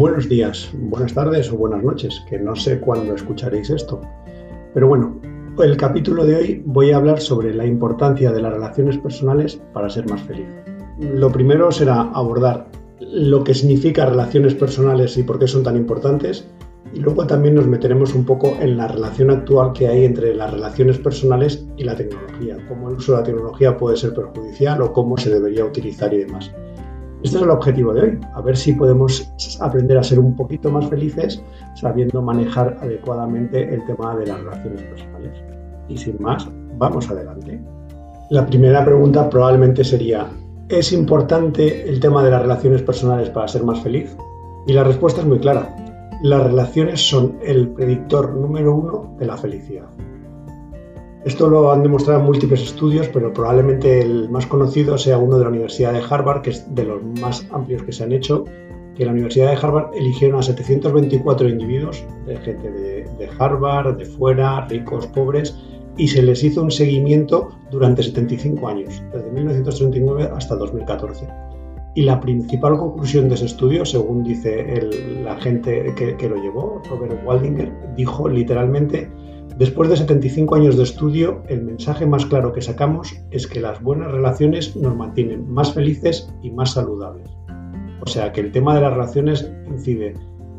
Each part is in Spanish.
Buenos días, buenas tardes o buenas noches, que no sé cuándo escucharéis esto. Pero bueno, el capítulo de hoy voy a hablar sobre la importancia de las relaciones personales para ser más feliz. Lo primero será abordar lo que significa relaciones personales y por qué son tan importantes. Y luego también nos meteremos un poco en la relación actual que hay entre las relaciones personales y la tecnología, cómo el uso de la tecnología puede ser perjudicial o cómo se debería utilizar y demás. Este es el objetivo de hoy, a ver si podemos aprender a ser un poquito más felices sabiendo manejar adecuadamente el tema de las relaciones personales. Y sin más, vamos adelante. La primera pregunta probablemente sería, ¿Es importante el tema de las relaciones personales para ser más feliz? Y la respuesta es muy clara. Las relaciones son el predictor número uno de la felicidad. Esto lo han demostrado múltiples estudios, pero probablemente el más conocido sea uno de la Universidad de Harvard, que es de los más amplios que se han hecho, que la Universidad de Harvard eligieron a 724 individuos, de gente de, de Harvard, de fuera, ricos, pobres, y se les hizo un seguimiento durante 75 años, desde 1939 hasta 2014. Y la principal conclusión de ese estudio, según dice la gente que, lo llevó, Robert Waldinger, dijo literalmente, después de 75 años de estudio, el mensaje más claro que sacamos es que las buenas relaciones nos mantienen más felices y más saludables. O sea que el tema de las relaciones incide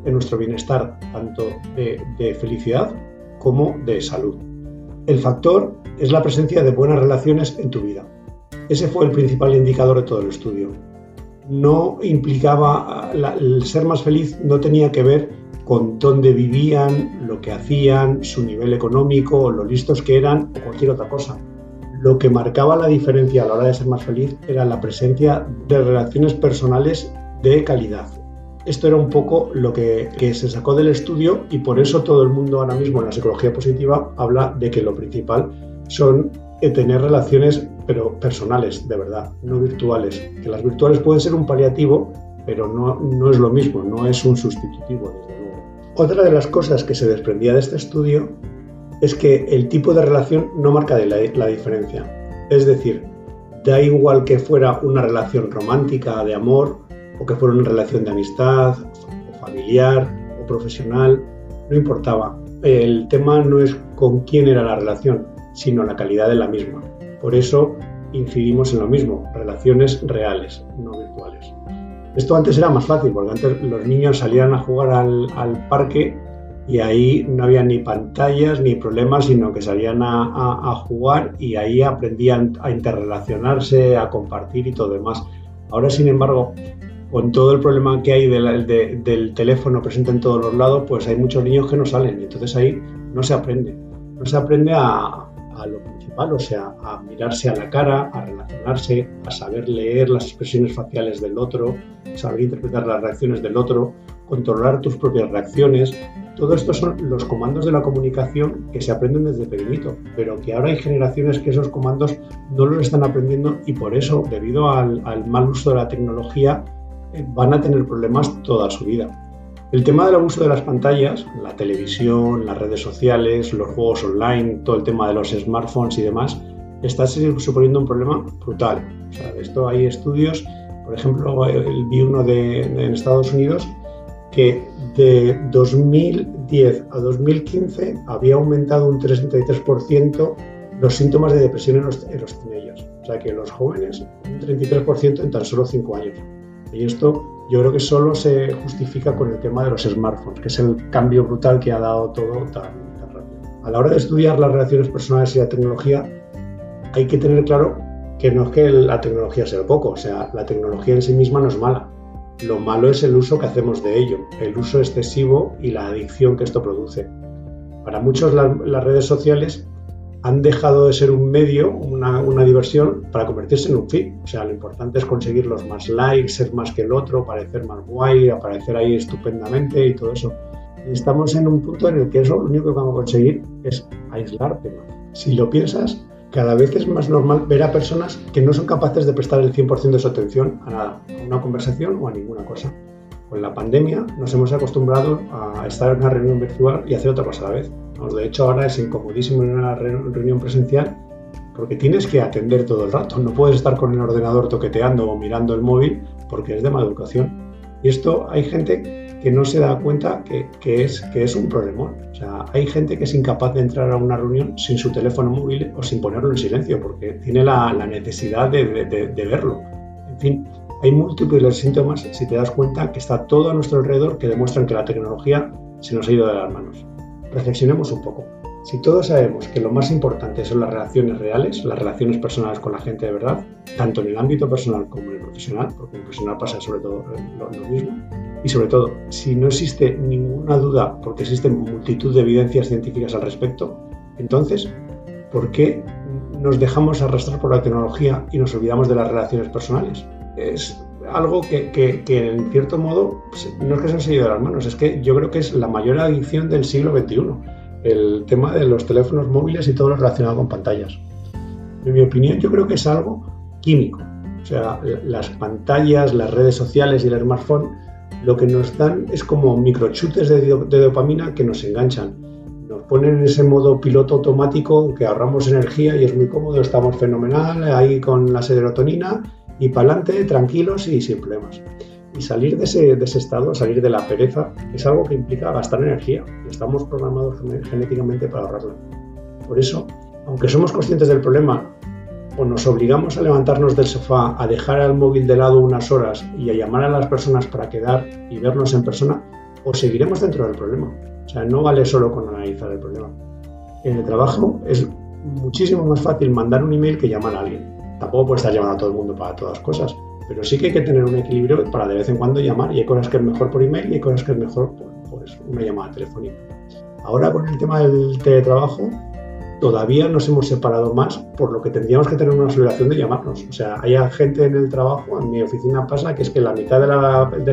en nuestro bienestar tanto de felicidad como de salud. El factor es la presencia de buenas relaciones en tu vida. Ese fue el principal indicador de todo el estudio. No implicaba, el ser más feliz no tenía que ver con dónde vivían, lo que hacían, su nivel económico, lo listos que eran o cualquier otra cosa. Lo que marcaba la diferencia a la hora de ser más feliz era la presencia de relaciones personales de calidad, esto era un poco lo que, se sacó del estudio y por eso todo el mundo ahora mismo en la psicología positiva habla de que lo principal son eh, tener relaciones pero personales, de verdad, no virtuales. Que las virtuales pueden ser un paliativo, pero no, no es lo mismo, no es un sustitutivo. Otra de las cosas que se desprendía de este estudio es que el tipo de relación no marca la, la diferencia. Es decir, da igual que fuera una relación romántica, de amor, o que fuera una relación de amistad, o familiar, o profesional, no importaba. El tema no es con quién era la relación, sino la calidad de la misma. Por eso incidimos en lo mismo, relaciones reales, no virtuales. Esto antes era más fácil, porque antes los niños salían a jugar al, parque y ahí no había ni pantallas ni problemas, sino que salían a, a, jugar y ahí aprendían a interrelacionarse, a compartir y todo demás. Ahora, sin embargo, con todo el problema que hay del teléfono presente en todos los lados, pues hay muchos niños que no salen y entonces ahí no se aprende. No se aprende a, lo principal, o sea, a mirarse a la cara, a relacionarse, a saber leer las expresiones faciales del otro, saber interpretar las reacciones del otro, controlar tus propias reacciones. Todo esto son los comandos de la comunicación que se aprenden desde pequeñito, pero que ahora hay generaciones que esos comandos no los están aprendiendo y por eso, debido al mal uso de la tecnología, van a tener problemas toda su vida. El tema del abuso de las pantallas, la televisión, las redes sociales, los juegos online, todo el tema de los smartphones y demás, está suponiendo un problema brutal. O sea, esto hay estudios, por ejemplo, vi uno de, en Estados Unidos que de 2010 a 2015 había aumentado un 33% los síntomas de depresión en los, en los teenagers. O sea que los jóvenes, un 33% en tan solo 5 años. Y esto yo creo que solo se justifica con el tema de los smartphones, que es el cambio brutal que ha dado todo tan, rápido. A la hora de estudiar las relaciones personales y la tecnología, hay que tener claro que no es que la tecnología sea poco, o sea, la tecnología en sí misma no es mala. Lo malo es el uso que hacemos de ello, el uso excesivo y la adicción que esto produce. Para muchos las redes sociales han dejado de ser un medio, una, diversión, para convertirse en un fin. O sea, lo importante es conseguir los más likes, ser más que el otro, parecer más guay, aparecer ahí estupendamente y todo eso. Y estamos en un punto en el que eso lo único que vamos a conseguir es aislarte Si lo piensas, cada vez es más normal ver a personas que no son capaces de prestar el 100% de su atención a nada, a una conversación o a ninguna cosa. Con la pandemia nos hemos acostumbrado a estar en una reunión virtual y hacer otra cosa a la vez de hecho, ahora es incomodísimo en una reunión presencial porque tienes que atender todo el rato. No puedes estar con el ordenador toqueteando o mirando el móvil porque es de mala educación. Y esto hay gente que no se da cuenta que, es, un problemón. O sea, hay gente que es incapaz de entrar a una reunión sin su teléfono móvil o sin ponerlo en silencio, porque tiene la, necesidad de, de, verlo. En fin, hay múltiples síntomas, si te das cuenta, que está todo a nuestro alrededor que demuestran que la tecnología se nos ha ido de las manos. Reflexionemos un poco. Si todos sabemos que lo más importante son las relaciones reales, las relaciones personales con la gente de verdad, tanto en el ámbito personal como en el profesional, porque en el profesional pasa sobre todo lo, mismo, y sobre todo, si no existe ninguna duda, porque existen multitud de evidencias científicas al respecto, entonces, ¿por qué nos dejamos arrastrar por la tecnología y nos olvidamos de las relaciones personales? Es algo que, que, en cierto modo pues, no es que se nos haya ido de las manos, es que yo creo que es la mayor adicción del siglo XXI el tema de los teléfonos móviles y todo lo relacionado con pantallas. En mi opinión, yo creo que es algo químico. O sea, las pantallas, las redes sociales y el smartphone lo que nos dan es como microchutes de, de dopamina que nos enganchan. Nos ponen en ese modo piloto automático que ahorramos energía y es muy cómodo, estamos fenomenal ahí con la serotonina y para adelante, tranquilos y sin problemas. Y salir de ese, de ese estado, salir de la pereza, es algo que implica gastar energía estamos programados genéticamente para ahorrarla. Por eso, aunque somos conscientes del problema o nos obligamos a levantarnos del sofá, a dejar al móvil de lado unas horas y a llamar a las personas para quedar y vernos en persona, o seguiremos dentro del problema. O sea, no vale solo con analizar el problema. En el trabajo es muchísimo más fácil mandar un email que llamar a alguien. Tampoco puede estar llamando a todo el mundo para todas las cosas. Pero sí que hay que tener un equilibrio para de vez en cuando llamar y hay cosas que es mejor por email y hay cosas que es mejor por pues, una llamada telefónica. Ahora con el tema del teletrabajo, todavía nos hemos separado más por lo que tendríamos que tener una obligación de llamarnos. O sea, hay gente en el trabajo, en mi oficina pasa que es que la mitad de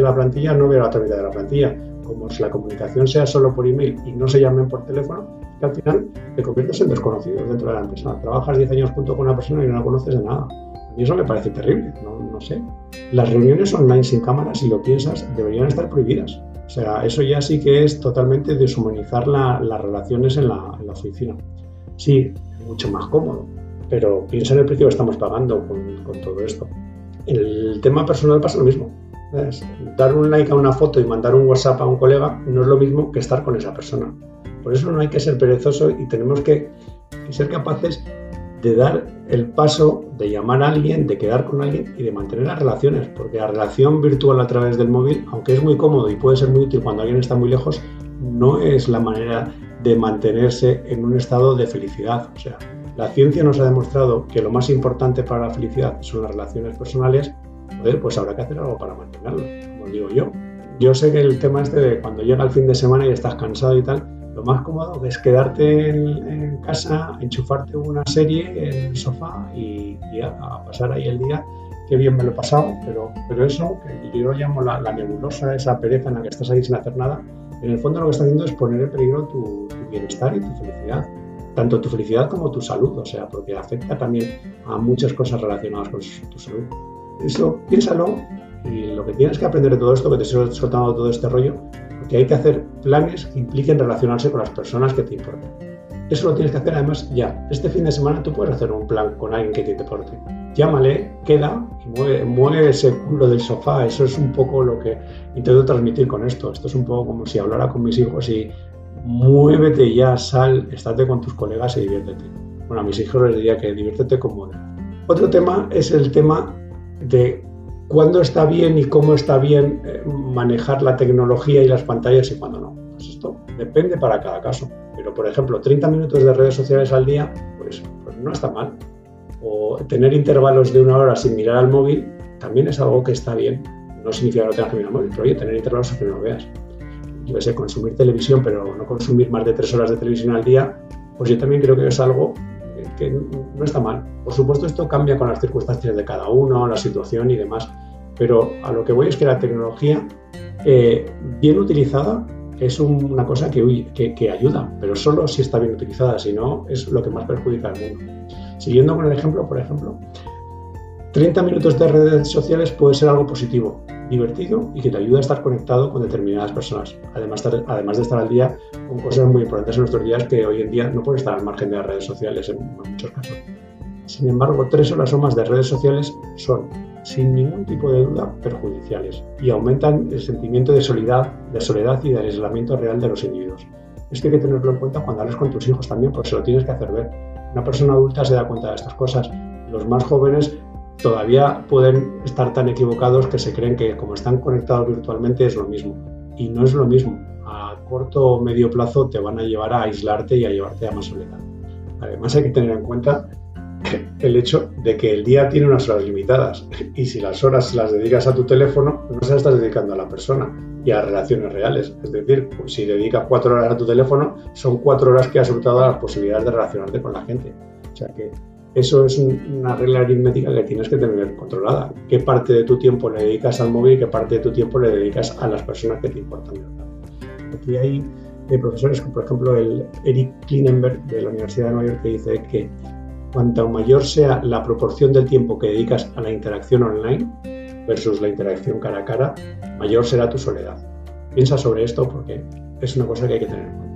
la, plantilla no ve la otra mitad de la plantilla. Como si la comunicación sea solo por email y no se llamen por teléfono, que al final te conviertes en desconocido dentro de la empresa. Trabajas 10 años junto con una persona y no la conoces de nada. Y eso me parece terrible, no, sé. Las reuniones online sin cámaras, si lo piensas, deberían estar prohibidas. O sea, eso ya sí que es totalmente deshumanizar las relaciones en la, oficina. Sí, mucho más cómodo, pero piensa en el precio que estamos pagando con, todo esto. El tema personal pasa lo mismo. Dar un like a una foto y mandar un WhatsApp a un colega no es lo mismo que estar con esa persona. Por eso no hay que ser perezoso y tenemos que ser capaces de dar el paso de llamar a alguien, de quedar con alguien y de mantener las relaciones, porque la relación virtual a través del móvil, aunque es muy cómodo y puede ser muy útil cuando alguien está muy lejos, no es la manera de mantenerse en un estado de felicidad. O sea, la ciencia nos ha demostrado que lo más importante para la felicidad son las relaciones personales, pues habrá que hacer algo para mantenerlo, como digo yo. Yo sé que el tema este de cuando llega el fin de semana y estás cansado y tal, más cómodo es quedarte en, casa, enchufarte una serie en el sofá y, a, pasar ahí el día. Qué bien me lo he pasado, pero, pero eso, que yo lo llamo la, nebulosa, esa pereza en la que estás ahí sin hacer nada, en el fondo lo que está haciendo es poner en peligro tu, bienestar y tu felicidad tanto tu felicidad como tu salud, o sea, porque afecta también a muchas cosas relacionadas con tu salud. Eso, piénsalo y lo que tienes que aprender de todo esto, que te estoy soltando todo este rollo, que hay que hacer planes que impliquen relacionarse con las personas que te importan. Eso lo tienes que hacer además ya. Este fin de semana tú puedes hacer un plan con alguien que te importe. Llámale, queda y mueve, mueve ese culo del sofá. Eso es un poco lo que intento transmitir con esto. Esto es un poco como si hablara con mis hijos y muévete ya, sal, estate con tus colegas y diviértete. Bueno, a mis hijos les diría que diviértete con Otro tema es el tema de cuándo está bien y cómo está bien eh, manejar la tecnología y las pantallas y cuándo no. Pues esto depende para cada caso. Pero, por ejemplo, 30 minutos de redes sociales al día, pues, pues, no está mal. O tener intervalos de una hora sin mirar al móvil también es algo que está bien. No significa que no tengas que mirar al móvil, pero oye, tener intervalos a que no lo veas. Yo sé, consumir televisión, pero no consumir más de tres horas de televisión al día, pues yo también creo que es algo que no está mal. Por supuesto, esto cambia con las circunstancias de cada uno, la situación y demás, pero a lo que voy es que la tecnología, eh, bien utilizada, es una cosa que, que, ayuda, pero solo si está bien utilizada, si no, es lo que más perjudica al mundo. Siguiendo con el ejemplo, por ejemplo, 30 minutos de redes sociales puede ser algo positivo, divertido y que te ayuda a estar conectado con determinadas personas. Además, además de estar al día con cosas muy importantes en nuestros días que hoy en día no pueden estar al margen de las redes sociales en muchos casos. Sin embargo, tres horas o más de redes sociales son sin ningún tipo de duda perjudiciales y aumentan el sentimiento de soledad, de soledad y de aislamiento real de los individuos. Esto hay que tenerlo en cuenta cuando hables con tus hijos también, porque se lo tienes que hacer ver. Una persona adulta se da cuenta de estas cosas. Los más jóvenes todavía pueden estar tan equivocados que se creen que como están conectados virtualmente es lo mismo. Y no es lo mismo. A corto o medio plazo te van a llevar a aislarte y a llevarte a más soledad. Además hay que tener en cuenta el hecho de que el día tiene unas horas limitadas y si las horas las dedicas a tu teléfono, no se las estás dedicando a la persona y a relaciones reales. Es decir, pues si dedicas cuatro horas a tu teléfono, son cuatro horas que has hurtado a las posibilidades de relacionarte con la gente. O sea que eso es una regla aritmética que tienes que tener controlada. ¿Qué parte de tu tiempo le dedicas al móvil y qué parte de tu tiempo le dedicas a las personas que te importan Aquí hay, hay profesores, como por ejemplo el Eric Klinenberg de la Universidad de Nueva York, que dice que cuanto mayor sea la proporción del tiempo que dedicas a la interacción online versus la interacción cara a cara, mayor será tu soledad. Piensa sobre esto porque es una cosa que hay que tener en cuenta.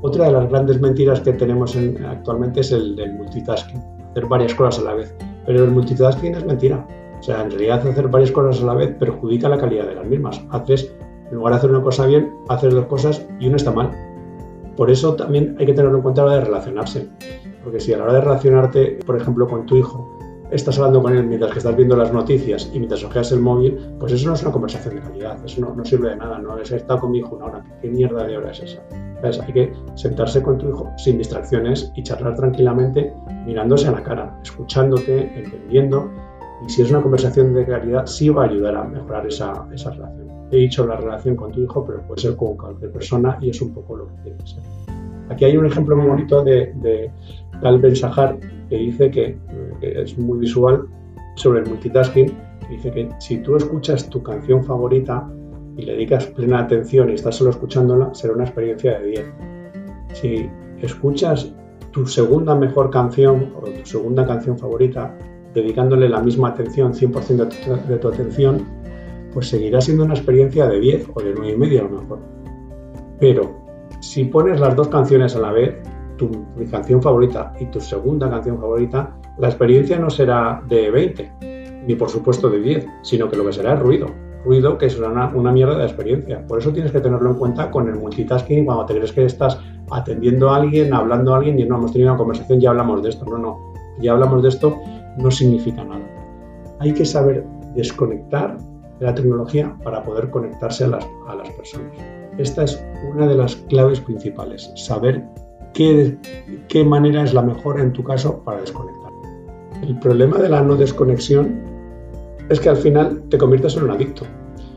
Otra de las grandes mentiras que tenemos actualmente es el del multitasking, hacer varias cosas a la vez. Pero el multitasking es mentira. O sea, en realidad hacer varias cosas a la vez perjudica la calidad de las mismas. Haces, en lugar de hacer una cosa bien, haces dos cosas y una está mal. Por eso también hay que tenerlo en cuenta a la hora de relacionarse. Porque si a la hora de relacionarte, por ejemplo, con tu hijo, estás hablando con él mientras que estás viendo las noticias y mientras ojeas el móvil, pues eso no es una conversación de calidad, eso no, sirve de nada, no es estar con mi hijo una hora, ¿qué mierda de hora es esa? Hay que sentarse con tu hijo sin distracciones y charlar tranquilamente mirándose a la cara, escuchándote, entendiendo, y si es una conversación de calidad, sí va a ayudar a mejorar esa, esa relación. He dicho la relación con tu hijo, pero puede ser con cualquier persona y es un poco lo que tiene que ser. Aquí hay un ejemplo muy bonito de, de Tal Ben Shahar, que dice que, es muy visual sobre el multitasking, dice que si tú escuchas tu canción favorita y le dedicas plena atención y estás solo escuchándola, será una experiencia de 10. Si escuchas tu segunda mejor canción o tu segunda canción favorita, dedicándole la misma atención, 100% de tu, atención, pues seguirá siendo una experiencia de 10 o de 9,5 y media a lo mejor. Pero si pones las dos canciones a la vez, tu canción favorita y tu segunda canción favorita, la experiencia no será de 20, ni por supuesto de 10, sino que lo que será es ruido. Ruido que será una, mierda de experiencia. Por eso tienes que tenerlo en cuenta con el multitasking cuando te crees que estás atendiendo a alguien, hablando a alguien y no hemos tenido una conversación, ya hablamos de esto. No, no, ya hablamos de esto, no significa nada. Hay que saber desconectar de la tecnología para poder conectarse a las, personas. Esta es una de las claves principales, saber qué manera es la mejor en tu caso para desconectar. El problema de la no desconexión es que al final te conviertes en un adicto.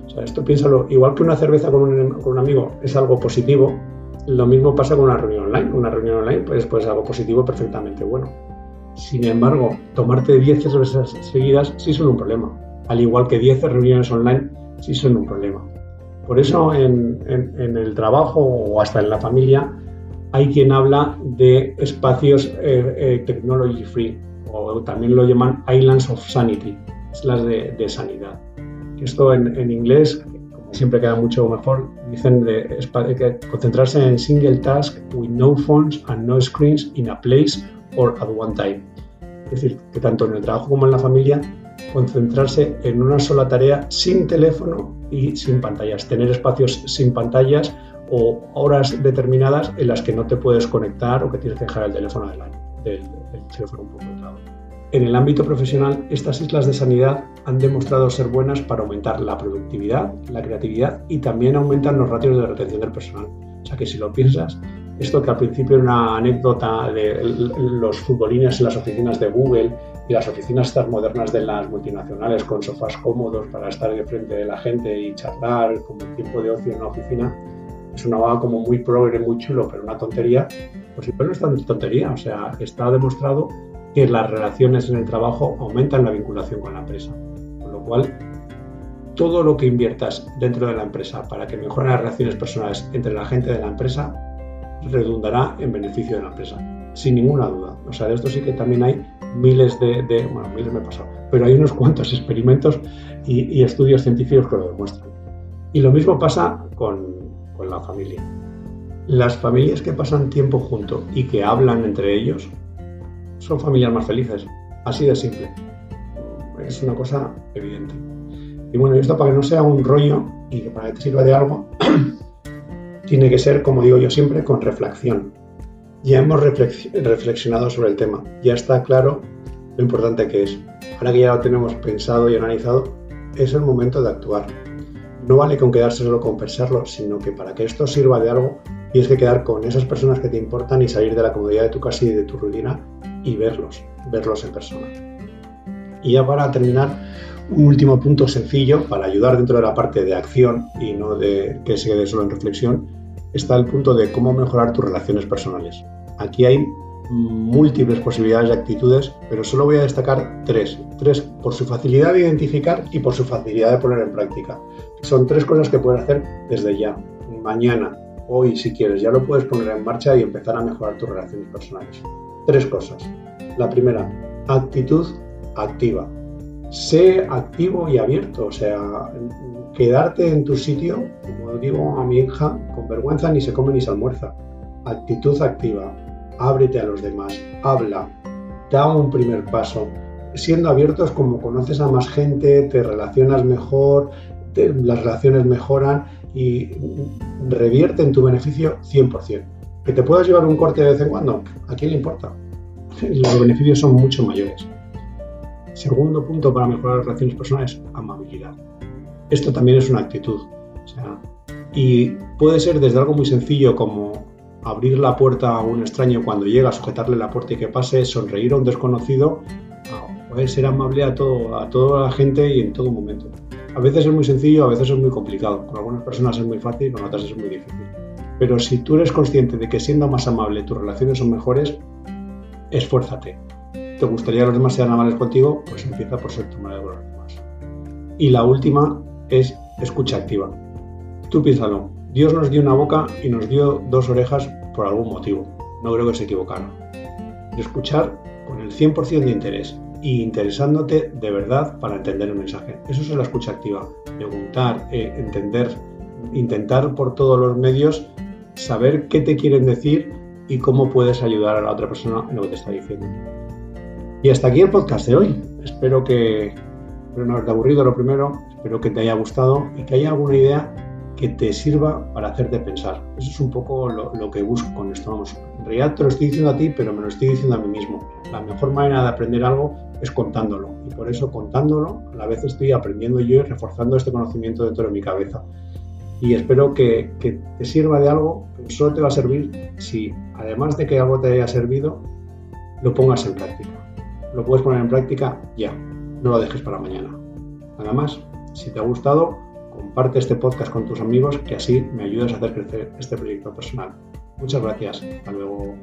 O sea, esto piénsalo, igual que una cerveza con un, amigo es algo positivo, lo mismo pasa con una reunión online. Una reunión online pues, pues es algo positivo perfectamente bueno. Sin embargo, tomarte 10 cervezas seguidas sí son un problema. Al igual que 10 reuniones online sí son un problema. Por eso en, en, el trabajo o hasta en la familia hay quien habla de espacios eh, eh, technology free o también lo llaman islands of sanity, islas de, de sanidad. Esto en, en, inglés, como siempre queda mucho mejor, dicen de, de concentrarse en single task with no phones and no screens in a place or at one time. Es decir, que tanto en el trabajo como en la familia concentrarse en una sola tarea sin teléfono y sin pantallas, tener espacios sin pantallas o horas determinadas en las que no te puedes conectar o que tienes que dejar el teléfono delante, del, teléfono un poco lado. En el ámbito profesional, estas islas de sanidad han demostrado ser buenas para aumentar la productividad, la creatividad y también aumentan los ratios de retención del personal. O sea que si lo piensas, esto que al principio era una anécdota de los futbolines en las oficinas de Google y las oficinas estas modernas de las multinacionales con sofás cómodos para estar de frente de la gente y charlar como tiempo de ocio en una oficina, vaga como muy progre, muy chulo, pero una tontería, pues igual no es tan tontería. O sea, está demostrado que las relaciones en el trabajo aumentan la vinculación con la empresa. Con lo cual, todo lo que inviertas dentro de la empresa para que mejoren las relaciones personales entre la gente de la empresa redundará en beneficio de la empresa, sin ninguna duda. O sea, de esto sí que también hay miles de, bueno, miles me he pasado, pero hay unos cuantos experimentos y, estudios científicos que lo demuestran. Y lo mismo pasa con, con la familia. Las familias que pasan tiempo juntos y que hablan entre ellos son familias más felices, así de simple. es una cosa evidente. Y bueno, esto para que no sea un rollo y que para que te sirva de algo, tiene que ser, como digo yo siempre, con reflexión. Ya hemos reflexionado sobre el tema, ya está claro lo importante que es. Ahora que ya lo tenemos pensado y analizado, es el momento de actuar. No vale con quedarse solo con pensarlo, sino que para que esto sirva de algo, tienes que quedar con esas personas que te importan y salir de la comodidad de tu casa y de tu rutina y verlos, verlos en persona. Y ya para terminar, un último punto sencillo para ayudar dentro de la parte de acción y no de que se quede solo en reflexión, está el punto de cómo mejorar tus relaciones personales. Aquí hay múltiples posibilidades de actitudes, pero solo voy a destacar tres. Tres por su facilidad de identificar y por su facilidad de poner en práctica. Son tres cosas que puedes hacer desde ya, mañana, hoy si quieres. Ya lo puedes poner en marcha y empezar a mejorar tus relaciones personales. Tres cosas. La primera, actitud activa. Sé activo y abierto, o sea, quedarte en tu sitio, como digo a mi hija, con vergüenza ni se come ni se almuerza. Actitud activa, ábrete a los demás, habla, da un primer paso. Siendo abiertos como conoces a más gente, te relacionas mejor, las relaciones mejoran y revierte en tu beneficio 100%. ¿Que te puedas llevar un corte de vez en cuando? ¿A quién le importa? Los beneficios son mucho mayores. Segundo punto para mejorar las relaciones personales, amabilidad. Esto también es una actitud. y puede ser desde algo muy sencillo como abrir la puerta a un extraño cuando llega, sujetarle la puerta y que pase, sonreír a un desconocido, puede ser amable a, todo, a toda la gente y en todo momento. A veces es muy sencillo, a veces es muy complicado. Con algunas personas es muy fácil, con otras es muy difícil. Pero si tú eres consciente de que siendo más amable tus relaciones son mejores, esfuérzate. ¿Te gustaría que los demás sean amables contigo? Pues empieza por ser tu amable con los demás. Y la última es escucha activa. Tú piénsalo, Dios nos dio una boca y nos dio dos orejas por algún motivo. No creo que se equivocaron. escuchar con el 100% de interés y interesándote de verdad para entender el mensaje. Eso es la escucha activa. Preguntar, eh, entender, intentar por todos los medios saber qué te quieren decir y cómo puedes ayudar a la otra persona en lo que te está diciendo. Y hasta aquí el podcast de hoy. Espero que no haberte aburrido lo primero, espero que te haya gustado y que haya alguna idea que te sirva para hacerte pensar. Eso es un poco lo, que busco con esto. Vamos, en realidad te lo estoy diciendo a ti, pero me lo estoy diciendo a mí mismo. La mejor manera de aprender algo es contándolo. Y por eso contándolo, a la vez estoy aprendiendo yo y reforzando este conocimiento dentro de mi cabeza. Y espero que, te sirva de algo, pero solo te va a servir si, además de que algo te haya servido, lo pongas en práctica. Lo puedes poner en práctica ya, no lo dejes para mañana. Nada más, si te ha gustado, comparte este podcast con tus amigos que así me ayudas a hacer crecer este proyecto personal. Muchas gracias. Hasta luego.